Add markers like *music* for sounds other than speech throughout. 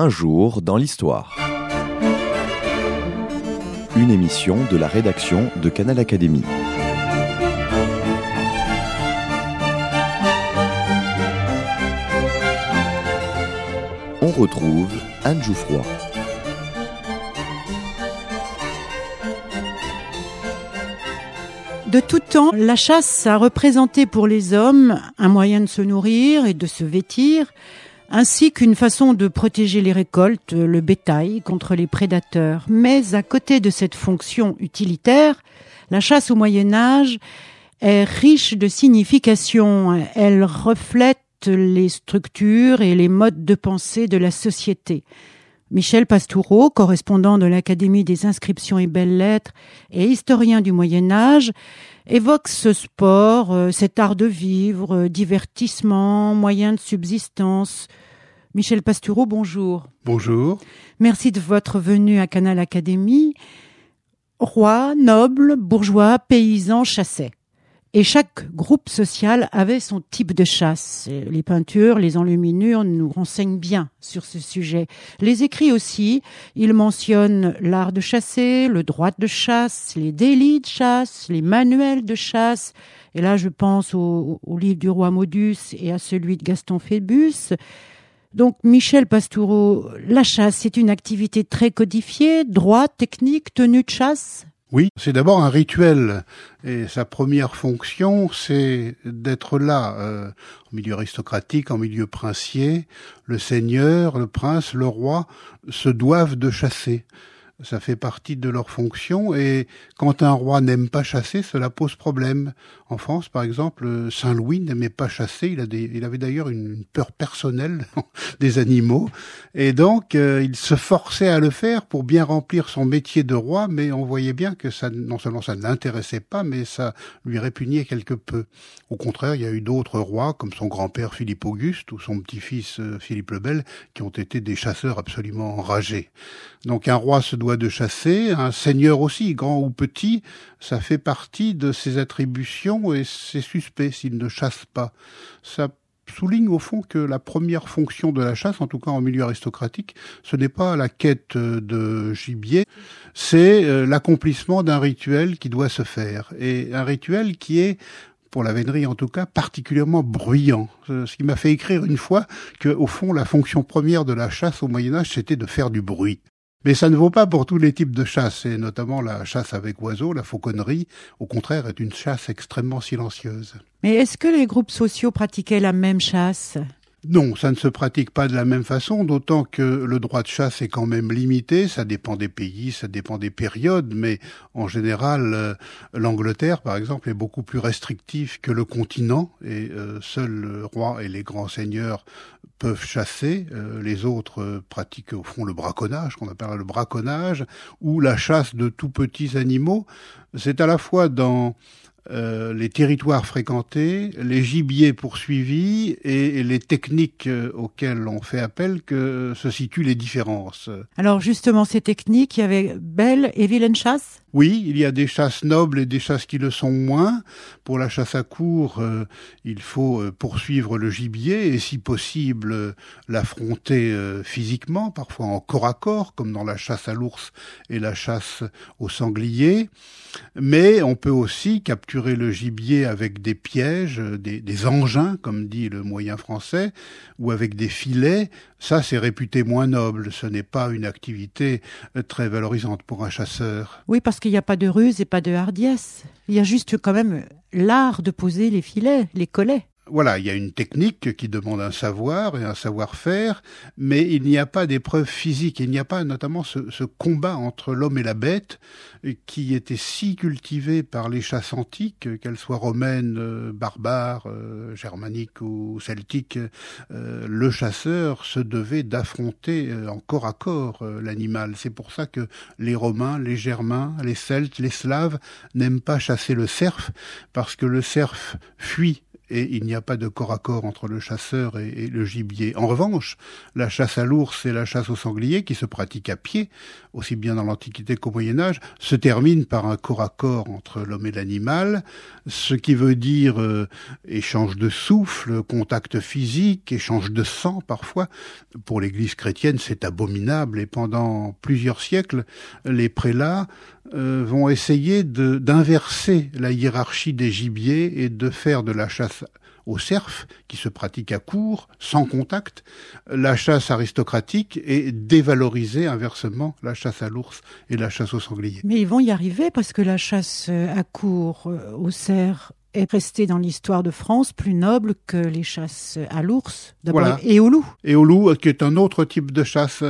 Un jour dans l'histoire. Une émission de la rédaction de Canal Académie. On retrouve Anne Jouffroy. De tout temps, la chasse a représenté pour les hommes un moyen de se nourrir et de se vêtir, ainsi qu'une façon de protéger les récoltes, le bétail contre les prédateurs. Mais à côté de cette fonction utilitaire, la chasse au Moyen Âge est riche de signification. Elle reflète les structures et les modes de pensée de la société. Michel Pastoureau, correspondant de l'Académie des inscriptions et belles-lettres et historien du Moyen Âge, évoque ce sport, euh, cet art de vivre, euh, divertissement, moyen de subsistance. Michel Pastoureau, bonjour. Bonjour. Merci de votre venue à Canal Académie. Rois, nobles, bourgeois, paysans chassaient. Et chaque groupe social avait son type de chasse. Les peintures, les enluminures nous renseignent bien sur ce sujet. Les écrits aussi, ils mentionnent l'art de chasser, le droit de chasse, les délits de chasse, les manuels de chasse. Et là, je pense au, livre du roi Modus et à celui de Gaston Phébus. Donc, Michel Pastoureau, la chasse, c'est une activité très codifiée, droit, technique, tenue de chasse oui, c'est d'abord un rituel et sa première fonction, c'est d'être là, euh, en milieu aristocratique, en milieu princier. Le seigneur, le prince, le roi se doivent de chasser ça fait partie de leur fonction et quand un roi n'aime pas chasser, cela pose problème. En France, par exemple, Saint Louis n'aimait pas chasser, il, avait d'ailleurs une peur personnelle *laughs* des animaux et donc euh, il se forçait à le faire pour bien remplir son métier de roi, mais on voyait bien que ça non seulement ça ne l'intéressait pas, mais ça lui répugnait quelque peu. Au contraire, il y a eu d'autres rois comme son grand-père Philippe Auguste ou son petit-fils euh, Philippe le Bel qui ont été des chasseurs absolument enragés. Donc un roi se doit de chasser, un seigneur aussi, grand ou petit, ça fait partie de ses attributions et c'est suspect s'il ne chasse pas. Ça souligne au fond que la première fonction de la chasse, en tout cas en milieu aristocratique, ce n'est pas la quête de gibier, c'est euh, l'accomplissement d'un rituel qui doit se faire. Et un rituel qui est pour la vénerie en tout cas, particulièrement bruyant. Ce qui m'a fait écrire une fois que, au fond, la fonction première de la chasse au Moyen Âge, c'était de faire du bruit. Mais ça ne vaut pas pour tous les types de chasse, et notamment la chasse avec oiseaux, la fauconnerie, au contraire, est une chasse extrêmement silencieuse. Mais est-ce que les groupes sociaux pratiquaient la même chasse? Non, ça ne se pratique pas de la même façon, d'autant que le droit de chasse est quand même limité, ça dépend des pays, ça dépend des périodes, mais en général, euh, l'Angleterre, par exemple, est beaucoup plus restrictive que le continent, et euh, seuls le roi et les grands seigneurs peuvent chasser, euh, les autres pratiquent au fond le braconnage, qu'on appelle le braconnage, ou la chasse de tout petits animaux. C'est à la fois dans euh, les territoires fréquentés, les gibiers poursuivis et les techniques euh, auxquelles on fait appel que se situent les différences. Alors justement, ces techniques, il y avait belle et vilaine chasse? Oui, il y a des chasses nobles et des chasses qui le sont moins. Pour la chasse à court, euh, il faut poursuivre le gibier et si possible euh, l'affronter physiquement, parfois en corps à corps, comme dans la chasse à l'ours et la chasse au sanglier. Mais on peut aussi capturer le gibier avec des pièges, des, des engins, comme dit le moyen français, ou avec des filets. Ça, c'est réputé moins noble. Ce n'est pas une activité très valorisante pour un chasseur. Oui, parce qu'il n'y a pas de ruse et pas de hardiesse. Il y a juste quand même l'art de poser les filets, les collets voilà, il y a une technique qui demande un savoir et un savoir-faire, mais il n'y a pas d'épreuve physique. Il n'y a pas notamment ce, combat entre l'homme et la bête qui était si cultivé par les chasses antiques, qu'elles soient romaines, euh, barbares, euh, germaniques ou celtiques. Euh, le chasseur se devait d'affronter en corps à corps l'animal. C'est pour ça que les Romains, les Germains, les Celtes, les Slaves n'aiment pas chasser le cerf, parce que le cerf fuit et il n'y a pas de corps à corps entre le chasseur et, le gibier. En revanche, la chasse à l'ours et la chasse au sanglier, qui se pratiquent à pied, aussi bien dans l'Antiquité qu'au Moyen Âge, se terminent par un corps à corps entre l'homme et l'animal, ce qui veut dire euh, échange de souffle, contact physique, échange de sang parfois. Pour l'Église chrétienne, c'est abominable et pendant plusieurs siècles, les prélats euh, vont essayer d'inverser la hiérarchie des gibiers et de faire de la chasse au cerf, qui se pratique à court, sans contact, la chasse aristocratique et dévaloriser inversement la chasse à l'ours et la chasse au sanglier. Mais ils vont y arriver parce que la chasse euh, à court euh, au cerf est restée dans l'histoire de France plus noble que les chasses à l'ours et au loup. Et au loup, qui est un autre type de chasse.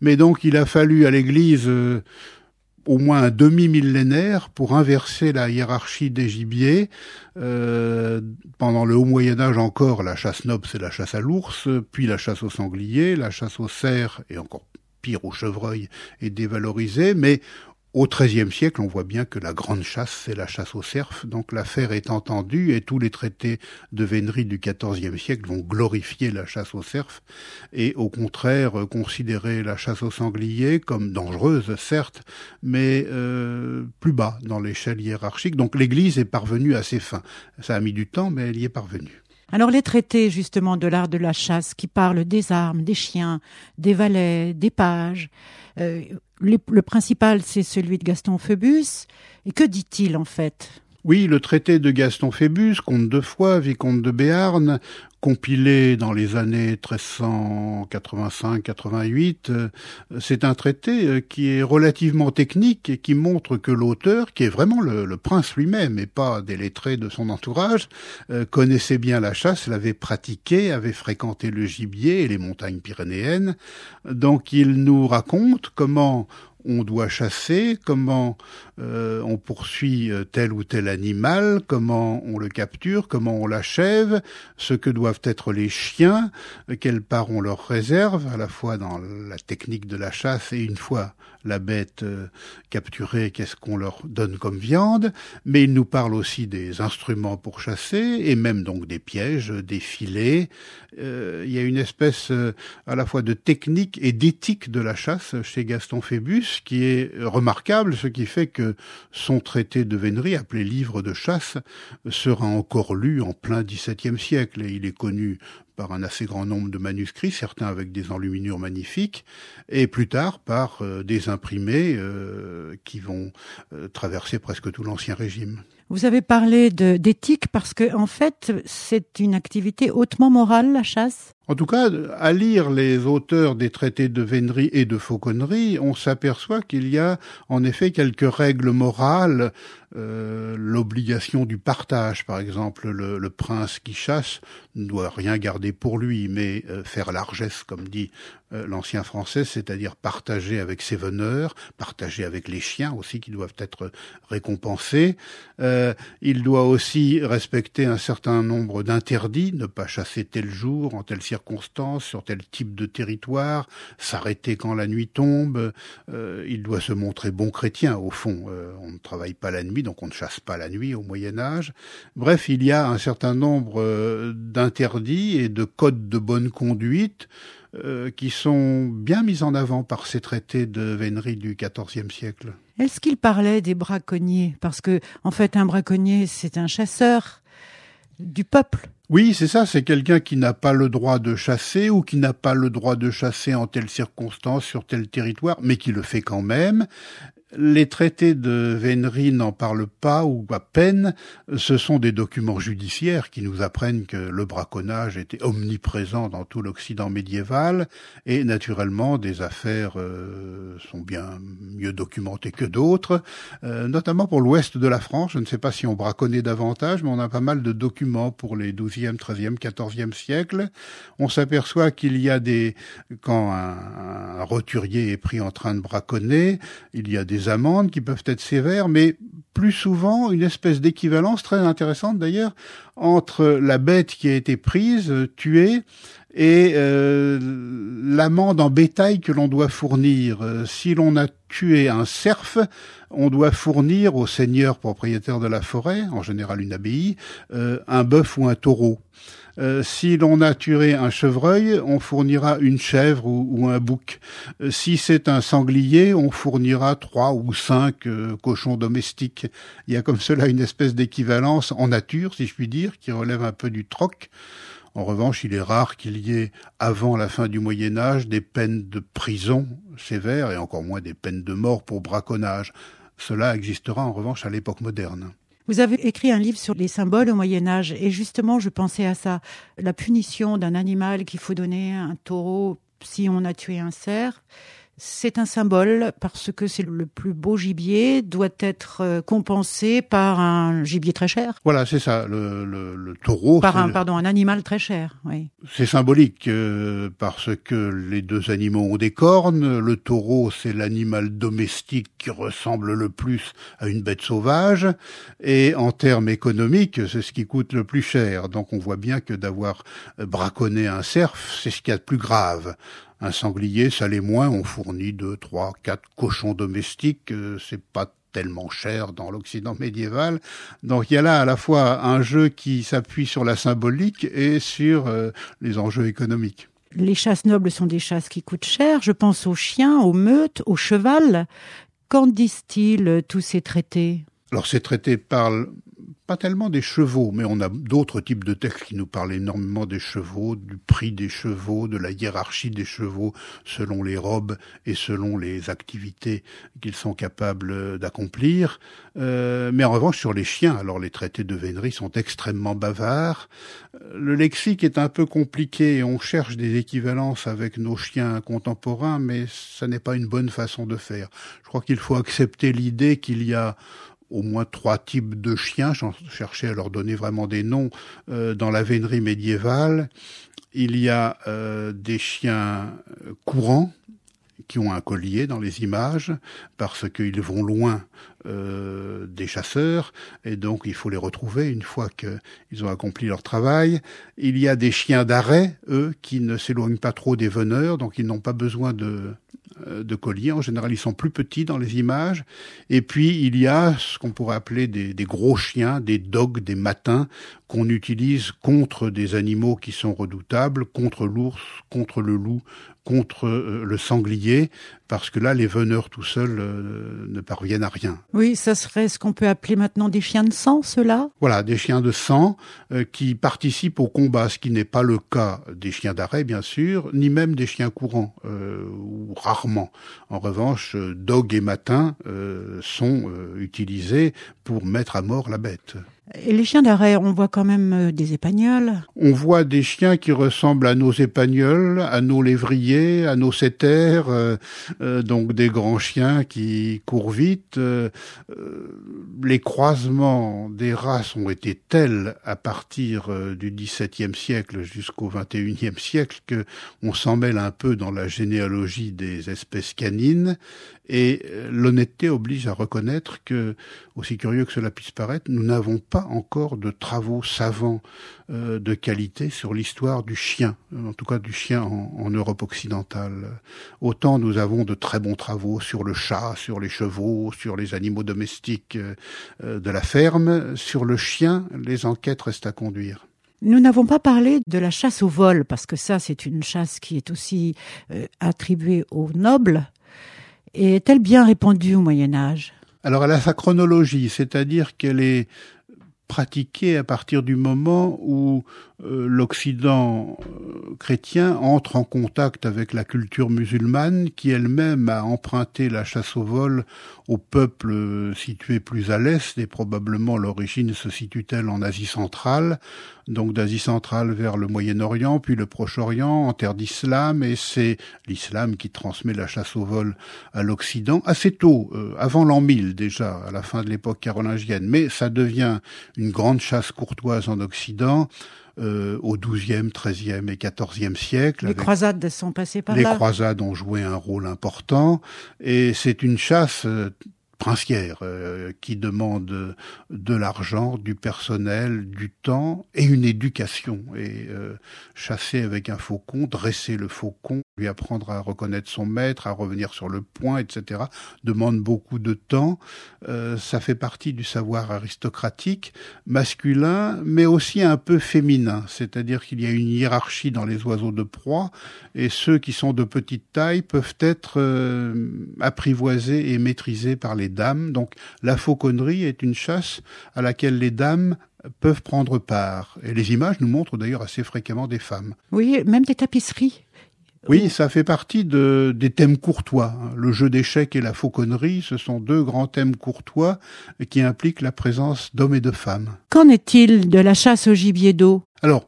Mais donc il a fallu à l'Église au moins un demi-millénaire pour inverser la hiérarchie des gibiers. Euh, pendant le haut Moyen Âge encore, la chasse noble, c'est la chasse à l'ours, puis la chasse au sanglier, la chasse au cerf, et encore pire au chevreuil, est dévalorisée, mais au XIIIe siècle, on voit bien que la grande chasse, c'est la chasse au cerf. Donc l'affaire est entendue et tous les traités de vénerie du XIVe siècle vont glorifier la chasse au cerf et au contraire considérer la chasse au sanglier comme dangereuse, certes, mais euh, plus bas dans l'échelle hiérarchique. Donc l'Église est parvenue à ses fins. Ça a mis du temps, mais elle y est parvenue. Alors les traités justement de l'art de la chasse qui parlent des armes, des chiens, des valets, des pages, euh, le principal c'est celui de Gaston Phoebus. Et que dit-il en fait? Oui, le traité de Gaston Phébus, comte de Foix, vicomte de Béarn, compilé dans les années 1385-88, euh, c'est un traité euh, qui est relativement technique et qui montre que l'auteur, qui est vraiment le, prince lui-même et pas des lettrés de son entourage, euh, connaissait bien la chasse, l'avait pratiquée, avait fréquenté le gibier et les montagnes pyrénéennes. Donc il nous raconte comment on doit chasser, comment euh, on poursuit euh, tel ou tel animal, comment on le capture, comment on l'achève, ce que doivent être les chiens, quelle part on leur réserve, à la fois dans la technique de la chasse et une fois la bête euh, capturée, qu'est-ce qu'on leur donne comme viande, mais il nous parle aussi des instruments pour chasser et même donc des pièges, des filets. il y a une espèce à la fois de technique et d'éthique de la chasse chez Gaston Phébus qui est remarquable, ce qui fait que son traité de vénerie, appelé Livre de chasse, sera encore lu en plein XVIIe siècle et il est connu par un assez grand nombre de manuscrits, certains avec des enluminures magnifiques, et plus tard par euh, des imprimés euh, qui vont euh, traverser presque tout l'Ancien Régime. Vous avez parlé d'éthique parce que, en fait, c'est une activité hautement morale, la chasse? En tout cas, à lire les auteurs des traités de vénerie et de fauconnerie, on s'aperçoit qu'il y a en effet quelques règles morales, euh, l'obligation du partage, par exemple, le, prince qui chasse ne doit rien garder pour lui, mais euh, faire largesse, comme dit euh, l'ancien français, c'est-à-dire partager avec ses veneurs, partager avec les chiens aussi qui doivent être récompensés. il doit aussi respecter un certain nombre d'interdits, ne pas chasser tel jour, en telle circonstance, sur tel type de territoire, s'arrêter quand la nuit tombe. Euh, il doit se montrer bon chrétien, au fond. Euh, on ne travaille pas la nuit, donc on ne chasse pas la nuit au Moyen Âge. Bref, il y a un certain nombre euh, d'interdits et de codes de bonne conduite qui sont bien mis en avant par ces traités de vénerie du XIVe siècle. Est-ce qu'il parlait des braconniers? Parce que, en fait, un braconnier, c'est un chasseur du peuple. Oui, c'est ça, c'est quelqu'un qui n'a pas le droit de chasser ou qui n'a pas le droit de chasser en telle circonstance sur tel territoire, mais qui le fait quand même. Les traités de vénerie n'en parlent pas ou à peine. Ce sont des documents judiciaires qui nous apprennent que le braconnage était omniprésent dans tout l'Occident médiéval et naturellement des affaires euh, sont bien mieux documentées que d'autres, euh, notamment pour l'ouest de la France. Je ne sais pas si on braconnait davantage, mais on a pas mal de documents pour les 12e, 13e, 14e siècles. On s'aperçoit qu'il y a des quand un, un roturier est pris en train de braconner, il y a des amendes qui peuvent être sévères, mais plus souvent une espèce d'équivalence très intéressante d'ailleurs entre la bête qui a été prise, tuée, et euh, l'amende en bétail que l'on doit fournir. Euh, si l'on a tué un cerf, on doit fournir au seigneur propriétaire de la forêt, en général une abbaye, euh, un bœuf ou un taureau. Si l'on a tué un chevreuil, on fournira une chèvre ou, un bouc. si c'est un sanglier, on fournira trois ou cinq cochons domestiques. Il y a comme cela une espèce d'équivalence en nature, si je puis dire, qui relève un peu du troc. En revanche, il est rare qu'il y ait, avant la fin du Moyen Âge, des peines de prison sévères et encore moins des peines de mort pour braconnage. Cela existera en revanche à l'époque moderne. Vous avez écrit un livre sur les symboles au Moyen Âge et justement je pensais à ça, la punition d'un animal qu'il faut donner un taureau si on a tué un cerf c'est un symbole parce que c'est le plus beau gibier, doit être euh, compensé par un gibier très cher. Voilà, c'est ça, le, le, le taureau. Par un, pardon, un animal très cher, oui. C'est symbolique euh, parce que les deux animaux ont des cornes. Le taureau, c'est l'animal domestique qui ressemble le plus à une bête sauvage. Et en termes économiques, c'est ce qui coûte le plus cher. Donc on voit bien que d'avoir braconné un cerf, c'est ce qu'il y a de plus grave. Un sanglier, ça l'est moins. On fournit deux, trois, quatre cochons domestiques. Euh, c'est pas tellement cher dans l'Occident médiéval. Donc il y a là à la fois un jeu qui s'appuie sur la symbolique et sur euh, les enjeux économiques. Les chasses nobles sont des chasses qui coûtent cher. Je pense aux chiens, aux meutes, aux cheval. Qu'en disent-ils euh, tous ces traités? Alors ces traités parlent pas tellement des chevaux, mais on a d'autres types de textes qui nous parlent énormément des chevaux, du prix des chevaux, de la hiérarchie des chevaux selon les robes et selon les activités qu'ils sont capables d'accomplir. Euh, mais en revanche, sur les chiens, alors les traités de vénerie sont extrêmement bavards. Le lexique est un peu compliqué et on cherche des équivalences avec nos chiens contemporains, mais ça n'est pas une bonne façon de faire. Je crois qu'il faut accepter l'idée qu'il y a au moins trois types de chiens, j'en cherchais à leur donner vraiment des noms, euh, dans la vénerie médiévale. Il y a euh, des chiens courants qui ont un collier dans les images parce qu'ils vont loin euh, des chasseurs et donc il faut les retrouver une fois qu'ils ont accompli leur travail. Il y a des chiens d'arrêt, eux, qui ne s'éloignent pas trop des veneurs, donc ils n'ont pas besoin de euh, de colliers. En général, ils sont plus petits dans les images. Et puis, il y a ce qu'on pourrait appeler des, des, gros chiens, des dogs, des matins, qu'on utilise contre des animaux qui sont redoutables, contre l'ours, contre le loup, contre euh, le sanglier, parce que là, les veneurs tout seuls euh, ne parviennent à rien. Oui, ça serait ce qu'on peut appeler maintenant des chiens de sang, ceux-là? Voilà, des chiens de sang euh, qui participent au combat, ce qui n'est pas le cas des chiens d'arrêt, bien sûr, ni même des chiens courants, ou rarement. En revanche, dog et matin sont utilisés pour mettre à mort la bête. Et les chiens d'arrêt, on voit quand même euh, des épagnols. On voit des chiens qui ressemblent à nos épagnols, à nos lévriers, à nos setters, euh, euh, donc des grands chiens qui courent vite. les croisements des races ont été tels à partir du XVIIe siècle jusqu'au XXIe siècle que on s'en mêle un peu dans la généalogie des espèces canines et euh, l'honnêteté oblige à reconnaître que, aussi curieux que cela puisse paraître, nous n'avons pas encore de travaux savants euh, de qualité sur l'histoire du chien, en tout cas du chien en, Europe occidentale. Autant nous avons de très bons travaux sur le chat, sur les chevaux, sur les animaux domestiques euh, de la ferme. Sur le chien, les enquêtes restent à conduire. Nous n'avons pas parlé de la chasse au vol, parce que ça, c'est une chasse qui est aussi attribuée aux nobles est-elle bien répandue au Moyen Âge? Alors elle a sa chronologie, c'est-à-dire qu'elle est pratiquée à partir du moment où l'Occident euh, chrétien entre en contact avec la culture musulmane qui elle-même a emprunté la chasse au vol aux peuples euh, situés plus à l'est et probablement l'origine se situe-t-elle en Asie centrale, donc d'Asie centrale vers le Moyen-Orient, puis le Proche-Orient, en terre d'islam, et c'est l'islam qui transmet la chasse au vol à l'Occident assez tôt, avant l'an 1000 déjà, à la fin de l'époque carolingienne, mais ça devient une grande chasse courtoise en Occident euh, au XIIe, XIIIe et XIVe siècle. Les croisades sont passées par là. Les croisades ont joué un rôle important et c'est une chasse euh, princière euh, qui demande de l'argent, du personnel, du temps et une éducation. Et euh, chasser avec un faucon, dresser le faucon, lui apprendre à reconnaître son maître, à revenir sur le point, etc., demande beaucoup de temps. Euh, ça fait partie du savoir aristocratique, masculin, mais aussi un peu féminin. C'est-à-dire qu'il y a une hiérarchie dans les oiseaux de proie, et ceux qui sont de petite taille peuvent être apprivoisés et maîtrisés par les dames. Donc la fauconnerie est une chasse à laquelle les dames peuvent prendre part. Et les images nous montrent d'ailleurs assez fréquemment des femmes. Oui, même des tapisseries. Oui, ça fait partie de, des thèmes courtois. Le jeu d'échecs et la fauconnerie, ce sont deux grands thèmes courtois qui impliquent la présence d'hommes et de femmes. Qu'en est-il de la chasse au gibier d'eau? Alors,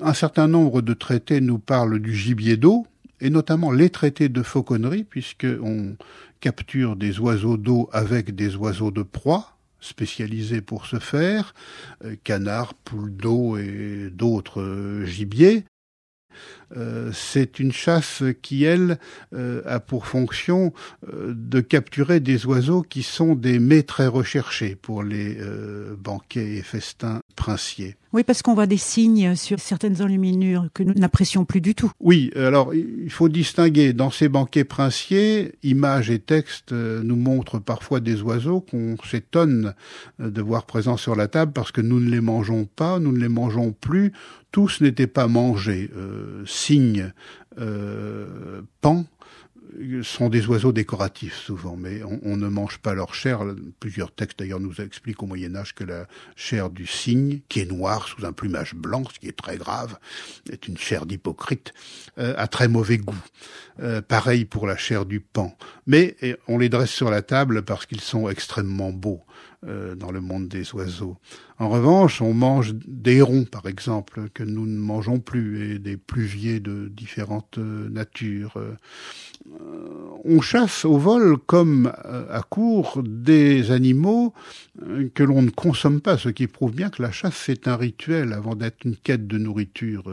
un certain nombre de traités nous parlent du gibier d'eau, et notamment les traités de fauconnerie, puisqu'on capture des oiseaux d'eau avec des oiseaux de proie, spécialisés pour ce faire, euh, canards, poules d'eau et d'autres euh, gibiers. Euh, c'est une chasse qui, elle, a pour fonction de capturer des oiseaux qui sont des mets très recherchés pour les banquets et festins princiers. Oui, parce qu'on voit des signes sur certaines enluminures que nous n'apprécions plus du tout. Oui, alors il faut distinguer dans ces banquets princiers, images et textes euh, nous montrent parfois des oiseaux qu'on s'étonne euh, de voir présents sur la table parce que nous ne les mangeons pas, nous ne les mangeons plus. Tous n'étaient pas mangés. Euh, cygnes, euh, pan, sont des oiseaux décoratifs souvent, mais on, ne mange pas leur chair. Plusieurs textes d'ailleurs nous expliquent au Moyen Âge que la chair du cygne, qui est noire sous un plumage blanc, ce qui est très grave, est une chair d'hypocrite, euh, a très mauvais goût. Euh, pareil pour la chair du pan. Mais on les dresse sur la table parce qu'ils sont extrêmement beaux. Euh, dans le monde des oiseaux. En revanche, on mange des hérons, par exemple, que nous ne mangeons plus, et des pluviers de différentes euh, natures. Euh, on chasse au vol comme à court des animaux que l'on ne consomme pas, ce qui prouve bien que la chasse c'est un rituel avant d'être une quête de nourriture.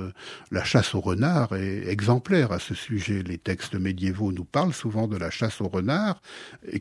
La chasse au renard est exemplaire à ce sujet. Les textes médiévaux nous parlent souvent de la chasse au renard,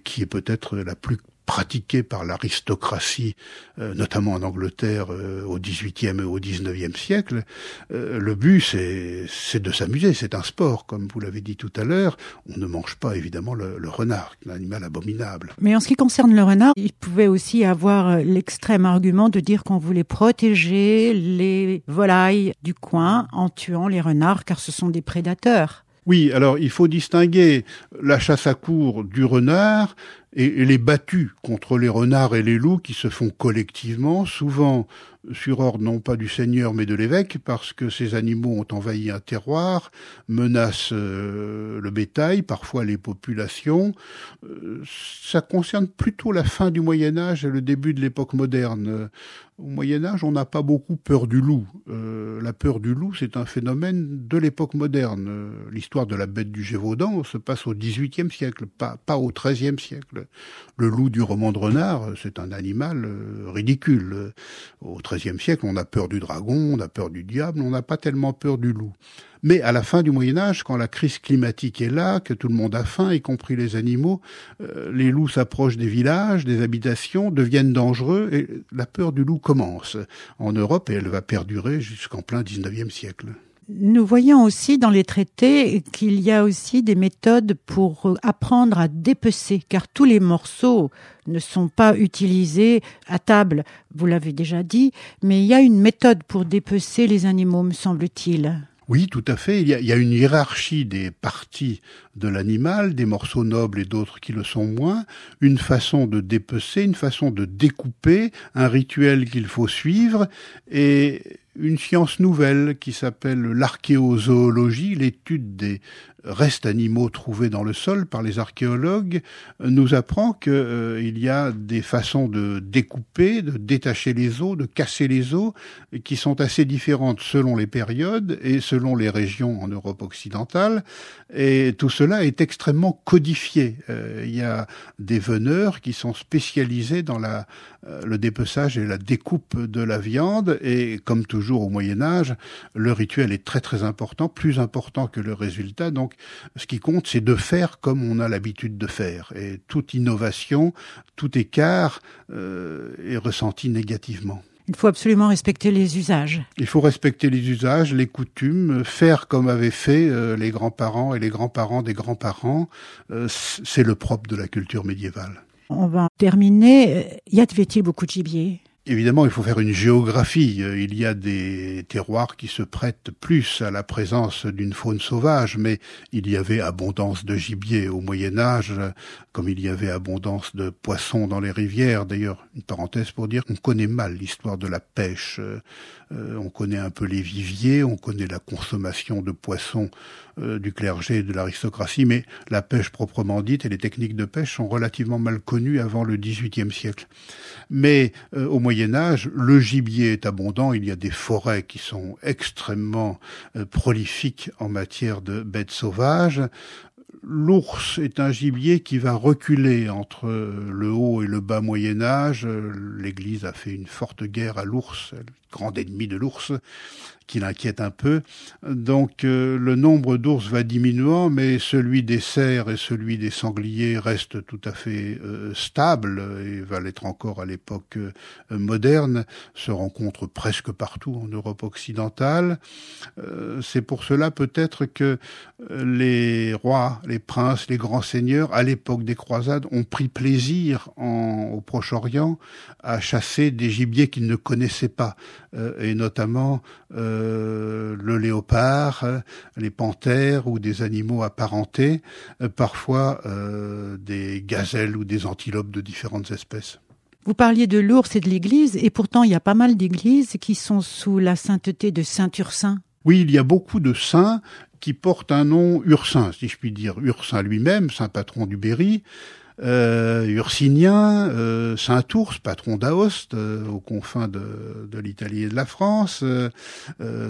qui est peut-être la plus pratiquée par l'aristocratie, euh, notamment en Angleterre euh, au XVIIIe et au XIXe siècle, euh, le but c'est de s'amuser, c'est un sport, comme vous l'avez dit tout à l'heure. On ne mange pas évidemment le, le renard, un animal abominable. Mais en ce qui concerne le renard, il pouvait aussi avoir l'extrême argument de dire qu'on voulait protéger les volailles du coin en tuant les renards, car ce sont des prédateurs. Oui, alors il faut distinguer la chasse à cour du renard et, les battues contre les renards et les loups qui se font collectivement, souvent sur ordre non pas du seigneur mais de l'évêque, parce que ces animaux ont envahi un terroir, menacent euh, le bétail, parfois les populations. Euh, ça concerne plutôt la fin du Moyen Âge et le début de l'époque moderne. Au Moyen Âge, on n'a pas beaucoup peur du loup. Euh, la peur du loup, c'est un phénomène de l'époque moderne. L'histoire de la bête du Gévaudan se passe au XVIIIe siècle, pas, pas au XIIIe siècle. Le loup du roman de renard, c'est un animal ridicule. Au XIIIe siècle, on a peur du dragon, on a peur du diable, on n'a pas tellement peur du loup. Mais à la fin du Moyen Âge, quand la crise climatique est là, que tout le monde a faim, y compris les animaux, euh, les loups s'approchent des villages, des habitations, deviennent dangereux, et la peur du loup commence en Europe, et elle va perdurer jusqu'en plein XIXe siècle. Nous voyons aussi dans les traités qu'il y a aussi des méthodes pour apprendre à dépecer, car tous les morceaux ne sont pas utilisés à table, vous l'avez déjà dit, mais il y a une méthode pour dépecer les animaux, me semble-t-il. Oui, tout à fait. Il y, a, une hiérarchie des parties de l'animal, des morceaux nobles et d'autres qui le sont moins, une façon de dépecer, une façon de découper, un rituel qu'il faut suivre, et une science nouvelle qui s'appelle l'archéozoologie, l'étude des restes animaux trouvés dans le sol par les archéologues nous apprend qu'il il y a des façons de découper, de détacher les os, de casser les os, qui sont assez différentes selon les périodes et selon les régions en Europe occidentale. Et tout cela est extrêmement codifié. il y a des veneurs qui sont spécialisés dans la, le dépeçage et la découpe de la viande et comme toujours au Moyen Âge, le rituel est très très important, plus important que le résultat. Donc ce qui compte, c'est de faire comme on a l'habitude de faire. Et toute innovation, tout écart euh, est ressenti négativement. Il faut absolument respecter les usages. Il faut respecter les usages, les coutumes, faire comme avaient fait euh, les grands-parents et les grands-parents des grands-parents. Euh, c'est le propre de la culture médiévale. On va terminer. Y avait-il beaucoup de gibier? Évidemment, il faut faire une géographie. Il y a des terroirs qui se prêtent plus à la présence d'une faune sauvage, mais il y avait abondance de gibier au Moyen Âge, comme il y avait abondance de poissons dans les rivières. D'ailleurs, une parenthèse pour dire qu'on connaît mal l'histoire de la pêche. Euh, on connaît un peu les viviers, on connaît la consommation de poissons euh, du clergé et de l'aristocratie, mais la pêche proprement dite et les techniques de pêche sont relativement mal connues avant le XVIIIe siècle. Mais euh, au Moyen Âge, le gibier est abondant, il y a des forêts qui sont extrêmement prolifiques en matière de bêtes sauvages. L'ours est un gibier qui va reculer entre le haut et le bas Moyen Âge. L'Église a fait une forte guerre à l'ours, grand ennemi de l'ours qui l'inquiète un peu. Donc euh, le nombre d'ours va diminuant, mais celui des cerfs et celui des sangliers reste tout à fait euh, stable et va l'être encore à l'époque euh, moderne, se rencontre presque partout en Europe occidentale. C'est pour cela peut-être que les rois, les princes, les grands seigneurs, à l'époque des croisades, ont pris plaisir au Proche-Orient à chasser des gibiers qu'ils ne connaissaient pas, et notamment le léopard, euh, les panthères ou des animaux apparentés, euh, parfois des gazelles ou des antilopes de différentes espèces. Vous parliez de l'ours et de l'église, et pourtant il y a pas mal d'églises qui sont sous la sainteté de Saint Ursin. Oui, il y a beaucoup de saints qui portent un nom ursin, si je puis dire. Ursin lui-même, saint patron du Berry, euh, Ursinien, euh, Saint-Ours, patron d'Aoste, euh, aux confins de, l'Italie et de la France, euh,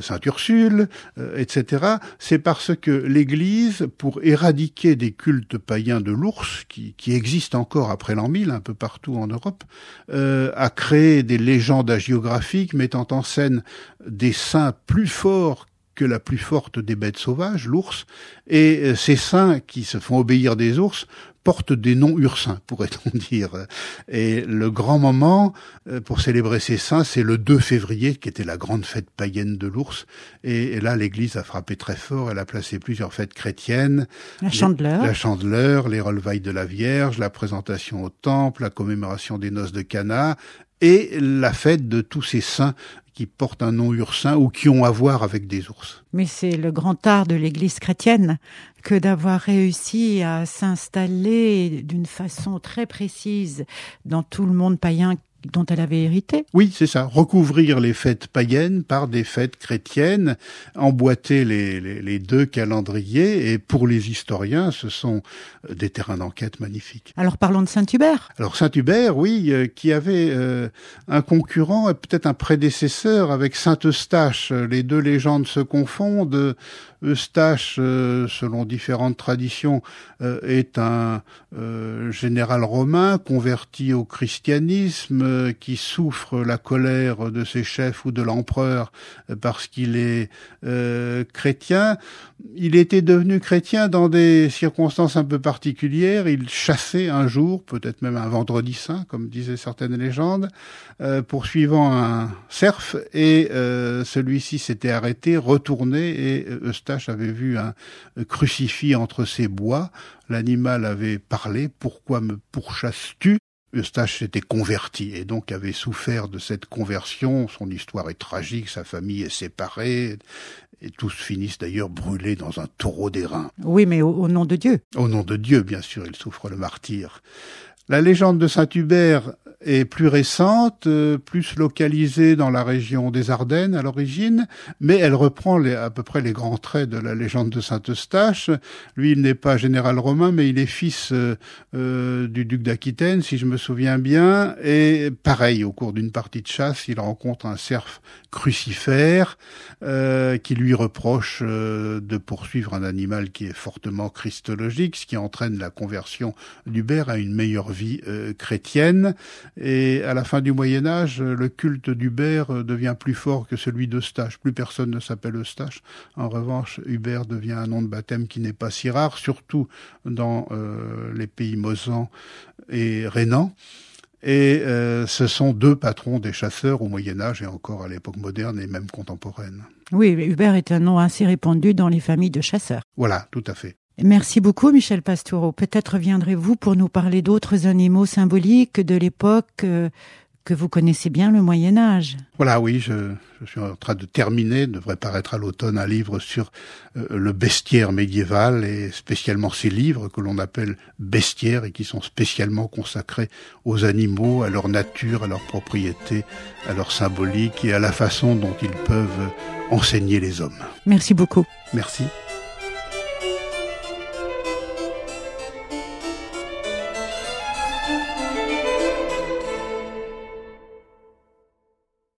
Saint-Ursule, etc. C'est parce que l'Église, pour éradiquer des cultes païens de l'ours, qui, qui existent encore après l'an 1000 un peu partout en Europe, a créé des légendes hagiographiques mettant en scène des saints plus forts que la plus forte des bêtes sauvages, l'ours, et ces saints qui se font obéir des ours porte des noms ursins, pourrait-on *laughs* dire. Et le grand moment euh, pour célébrer ces saints, c'est le 2 février, qui était la grande fête païenne de l'ours. Et, là, l'Église a frappé très fort. Elle a placé plusieurs fêtes chrétiennes. La chandeleur. la chandeleur, les relevailles de la Vierge, la présentation au temple, la commémoration des noces de Cana, et la fête de tous ces saints qui portent un nom ursin ou qui ont à voir avec des ours. Mais c'est le grand art de l'Église chrétienne que d'avoir réussi à s'installer d'une façon très précise dans tout le monde païen dont elle avait hérité. Oui, c'est ça. Recouvrir les fêtes païennes par des fêtes chrétiennes, emboîter les, les, deux calendriers, et pour les historiens, ce sont euh, des terrains d'enquête magnifiques. Alors parlons de Saint-Hubert. Alors Saint-Hubert, oui, euh, qui avait euh, un concurrent et peut-être un prédécesseur avec Saint-Eustache. Les deux légendes se confondent. Eustache, selon différentes traditions, est un général romain converti au christianisme euh, qui souffre la colère de ses chefs ou de l'empereur euh, parce qu'il est euh, chrétien. Il était devenu chrétien dans des circonstances un peu particulières. Il chassait un jour, peut-être même un vendredi saint, comme disaient certaines légendes, poursuivant un cerf, et celui-ci s'était arrêté, retourné, et Eustache avait vu un crucifix entre ses bois. L'animal avait parlé, pourquoi me pourchasses-tu? Eustache s'était converti et donc avait souffert de cette conversion. Son histoire est tragique, sa famille est séparée et tous finissent d'ailleurs brûlés dans un taureau d'airain. Oui, mais au, au nom de Dieu. Au nom de Dieu, bien sûr, ils souffrent le martyr. La légende de Saint-Hubert est plus récente, euh, plus localisée dans la région des Ardennes à l'origine, mais elle reprend les, à peu près les grands traits de la légende de Saint-Eustache. Lui, il n'est pas général romain, mais il est fils euh, euh, du duc d'Aquitaine, si je me souviens bien. Et pareil, au cours d'une partie de chasse, il rencontre un cerf crucifère qui lui reproche de poursuivre un animal qui est fortement christologique, ce qui entraîne la conversion d'Hubert à une meilleure vie chrétienne. Et à la fin du Moyen Âge, le culte d'Hubert devient plus fort que celui d'Eustache. Plus personne ne s'appelle Eustache. En revanche, Hubert devient un nom de baptême qui n'est pas si rare, surtout dans euh, les pays mosans et rhénans. Et euh, ce sont deux patrons des chasseurs au Moyen Âge et encore à l'époque moderne et même contemporaine. Oui, Hubert est un nom assez répandu dans les familles de chasseurs. Voilà, tout à fait. Merci beaucoup, Michel Pastoureau. Peut-être viendrez-vous pour nous parler d'autres animaux symboliques de l'époque euh, que vous connaissez bien, le Moyen Âge. Voilà, oui, je, je suis en train de terminer, devrait paraître à l'automne, un livre sur euh, le bestiaire médiéval et spécialement ces livres que l'on appelle bestiaires et qui sont spécialement consacrés aux animaux, à leur nature, à leur propriété, à leur symbolique et à la façon dont ils peuvent enseigner les hommes. Merci beaucoup. Merci.